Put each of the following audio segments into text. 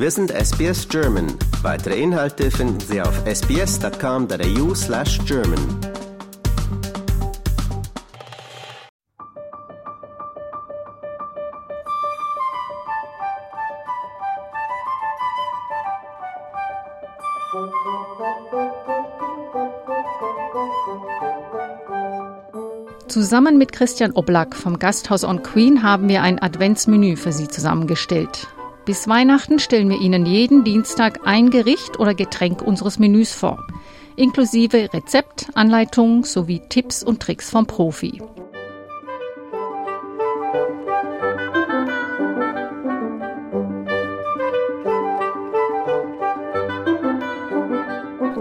Wir sind SBS German. Weitere Inhalte finden Sie auf sbs.com.au slash German. Zusammen mit Christian Oblak vom Gasthaus on Queen haben wir ein Adventsmenü für Sie zusammengestellt. Bis Weihnachten stellen wir Ihnen jeden Dienstag ein Gericht oder Getränk unseres Menüs vor, inklusive Rezept, Anleitung sowie Tipps und Tricks vom Profi.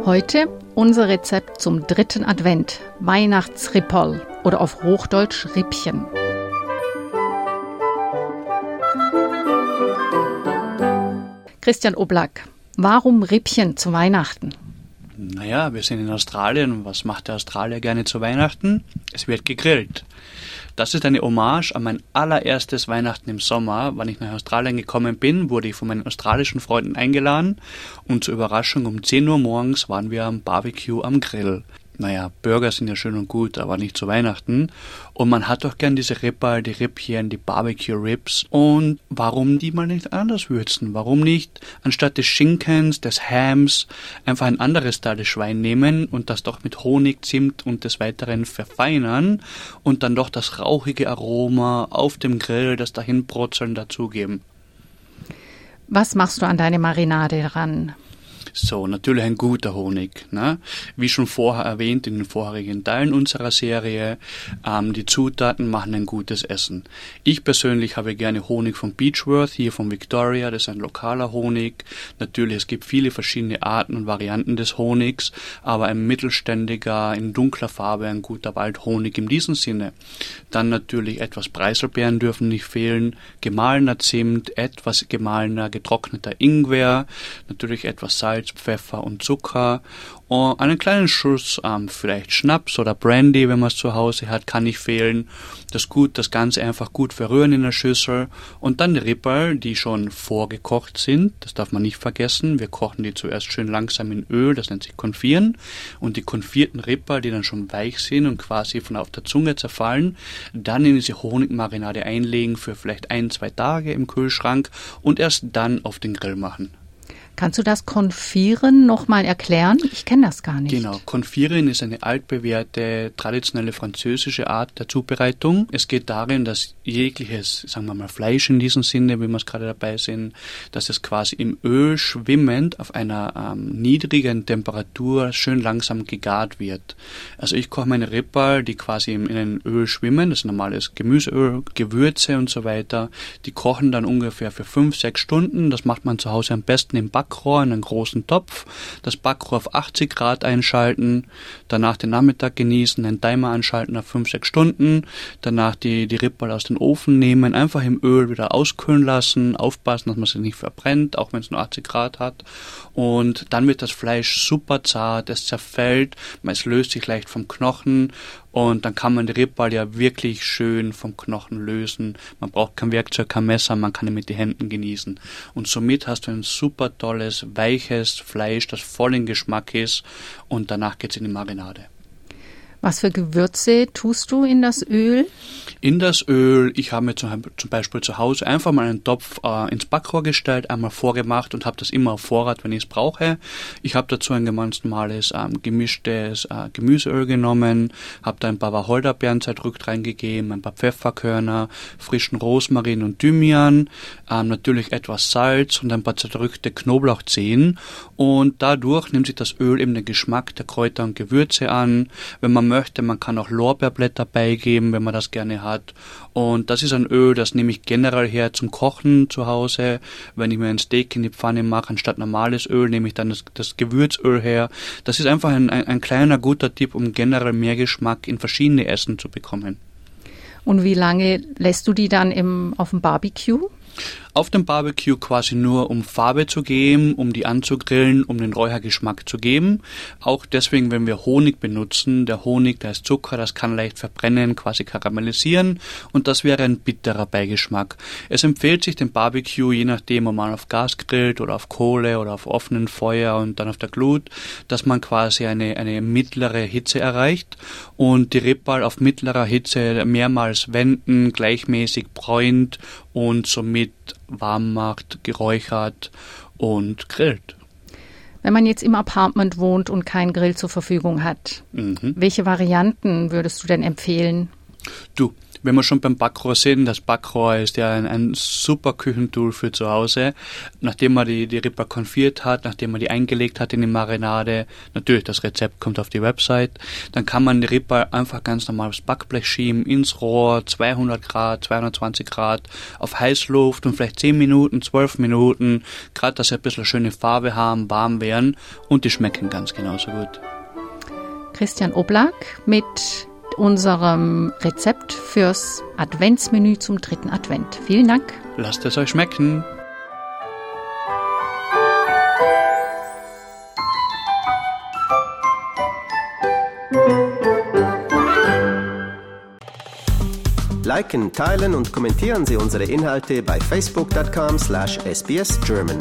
Heute unser Rezept zum dritten Advent, Weihnachtsrippel oder auf Hochdeutsch Rippchen. Christian Oblak, warum Rippchen zu Weihnachten? Naja, wir sind in Australien. Was macht der Australier gerne zu Weihnachten? Es wird gegrillt. Das ist eine Hommage an mein allererstes Weihnachten im Sommer. Wann ich nach Australien gekommen bin, wurde ich von meinen australischen Freunden eingeladen und zur Überraschung um 10 Uhr morgens waren wir am Barbecue am Grill naja, Burger sind ja schön und gut, aber nicht zu Weihnachten. Und man hat doch gern diese Ripper, die Rippchen, die Barbecue Ribs. Und warum die mal nicht anders würzen? Warum nicht anstatt des Schinkens, des Hams, einfach ein anderes Teil des Schwein nehmen und das doch mit Honig, Zimt und des Weiteren verfeinern und dann doch das rauchige Aroma auf dem Grill, das dahinbrutzeln dazugeben? Was machst du an deine Marinade ran? So, natürlich ein guter Honig. Ne? Wie schon vorher erwähnt in den vorherigen Teilen unserer Serie, ähm, die Zutaten machen ein gutes Essen. Ich persönlich habe gerne Honig von Beechworth, hier von Victoria, das ist ein lokaler Honig. Natürlich, es gibt viele verschiedene Arten und Varianten des Honigs, aber ein mittelständiger, in dunkler Farbe, ein guter Waldhonig in diesem Sinne. Dann natürlich etwas Preiselbeeren dürfen nicht fehlen, gemahlener Zimt, etwas gemahlener, getrockneter Ingwer, natürlich etwas Salz, Salz, Pfeffer und Zucker und einen kleinen Schuss ähm, vielleicht Schnaps oder Brandy, wenn man es zu Hause hat, kann nicht fehlen. Das gut, das Ganze einfach gut verrühren in der Schüssel und dann die Ripperl, die schon vorgekocht sind. Das darf man nicht vergessen. Wir kochen die zuerst schön langsam in Öl, das nennt sich Konfieren. Und die konfierten Ripperl, die dann schon weich sind und quasi von auf der Zunge zerfallen, dann in diese Honigmarinade einlegen für vielleicht ein, zwei Tage im Kühlschrank und erst dann auf den Grill machen. Kannst du das Konfieren nochmal erklären? Ich kenne das gar nicht. Genau, Konfieren ist eine altbewährte, traditionelle französische Art der Zubereitung. Es geht darin, dass jegliches, sagen wir mal Fleisch in diesem Sinne, wie wir es gerade dabei sind, dass es quasi im Öl schwimmend auf einer ähm, niedrigen Temperatur schön langsam gegart wird. Also ich koche meine Rippal, die quasi in einem Öl schwimmen, das ist normales Gemüseöl, Gewürze und so weiter. Die kochen dann ungefähr für fünf, sechs Stunden. Das macht man zu Hause am besten im Back Backrohr in einen großen Topf, das Backrohr auf 80 Grad einschalten, danach den Nachmittag genießen, den Timer anschalten nach 5, 6 Stunden, danach die, die Ripperl aus dem Ofen nehmen, einfach im Öl wieder auskühlen lassen, aufpassen, dass man sie nicht verbrennt, auch wenn es nur 80 Grad hat. Und dann wird das Fleisch super zart, es zerfällt, es löst sich leicht vom Knochen und dann kann man die Rippball ja wirklich schön vom Knochen lösen. Man braucht kein Werkzeug, kein Messer, man kann ihn mit den Händen genießen. Und somit hast du ein super tolles, weiches Fleisch, das voll in Geschmack ist. Und danach geht's in die Marinade. Was für Gewürze tust du in das Öl? In das Öl, ich habe mir zum, Beispiel zu Hause einfach mal einen Topf äh, ins Backrohr gestellt, einmal vorgemacht und habe das immer auf Vorrat, wenn ich es brauche. Ich habe dazu ein normales ähm, gemischtes äh, Gemüseöl genommen, habe da ein paar Wacholderbeeren zerdrückt reingegeben, ein paar Pfefferkörner, frischen Rosmarin und Thymian, ähm, natürlich etwas Salz und ein paar zerdrückte Knoblauchzehen und dadurch nimmt sich das Öl eben den Geschmack der Kräuter und Gewürze an. Wenn man möchte, man kann auch Lorbeerblätter beigeben, wenn man das gerne hat. Und das ist ein Öl, das nehme ich generell her zum Kochen zu Hause. Wenn ich mir ein Steak in die Pfanne mache, anstatt normales Öl, nehme ich dann das, das Gewürzöl her. Das ist einfach ein, ein, ein kleiner guter Tipp, um generell mehr Geschmack in verschiedene Essen zu bekommen. Und wie lange lässt du die dann im, auf dem Barbecue? Auf dem Barbecue quasi nur um Farbe zu geben, um die anzugrillen, um den Räuchergeschmack zu geben. Auch deswegen, wenn wir Honig benutzen, der Honig, da ist Zucker, das kann leicht verbrennen, quasi karamellisieren und das wäre ein bitterer Beigeschmack. Es empfiehlt sich den Barbecue, je nachdem, ob man auf Gas grillt oder auf Kohle oder auf offenen Feuer und dann auf der Glut, dass man quasi eine, eine mittlere Hitze erreicht und die Rippal auf mittlerer Hitze mehrmals wenden, gleichmäßig bräunt und somit warm macht, geräuchert und grillt. Wenn man jetzt im Apartment wohnt und keinen Grill zur Verfügung hat, mhm. welche Varianten würdest du denn empfehlen? Du, wenn wir schon beim Backrohr sind, das Backrohr ist ja ein, ein super Küchentool für zu Hause. Nachdem man die, die Ripper konfiert hat, nachdem man die eingelegt hat in die Marinade, natürlich das Rezept kommt auf die Website, dann kann man die Ripper einfach ganz normal aufs Backblech schieben, ins Rohr, 200 Grad, 220 Grad, auf Heißluft und vielleicht 10 Minuten, 12 Minuten, gerade dass sie ein bisschen schöne Farbe haben, warm werden und die schmecken ganz genauso gut. Christian Oblak mit unserem Rezept fürs Adventsmenü zum dritten Advent. Vielen Dank. Lasst es euch schmecken. Liken, teilen und kommentieren Sie unsere Inhalte bei facebook.com/sbsgerman.